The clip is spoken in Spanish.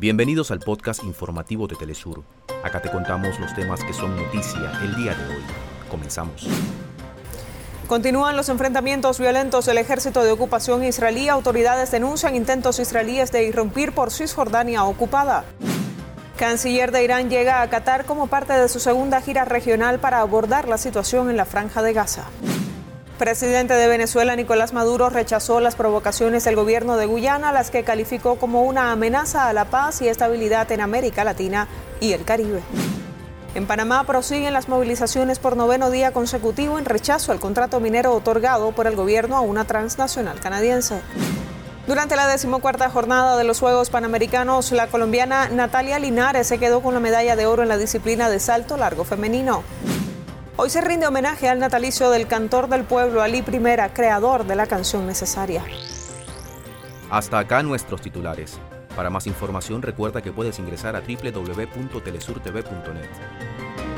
Bienvenidos al podcast informativo de Telesur. Acá te contamos los temas que son noticia el día de hoy. Comenzamos. Continúan los enfrentamientos violentos del ejército de ocupación israelí. Autoridades denuncian intentos israelíes de irrumpir por Cisjordania ocupada. Canciller de Irán llega a Qatar como parte de su segunda gira regional para abordar la situación en la franja de Gaza. Presidente de Venezuela Nicolás Maduro rechazó las provocaciones del gobierno de Guyana, las que calificó como una amenaza a la paz y estabilidad en América Latina y el Caribe. En Panamá prosiguen las movilizaciones por noveno día consecutivo en rechazo al contrato minero otorgado por el gobierno a una transnacional canadiense. Durante la decimocuarta jornada de los Juegos Panamericanos, la colombiana Natalia Linares se quedó con la medalla de oro en la disciplina de salto largo femenino. Hoy se rinde homenaje al natalicio del cantor del pueblo, Ali Primera, creador de la canción necesaria. Hasta acá nuestros titulares. Para más información recuerda que puedes ingresar a www.telesurtv.net.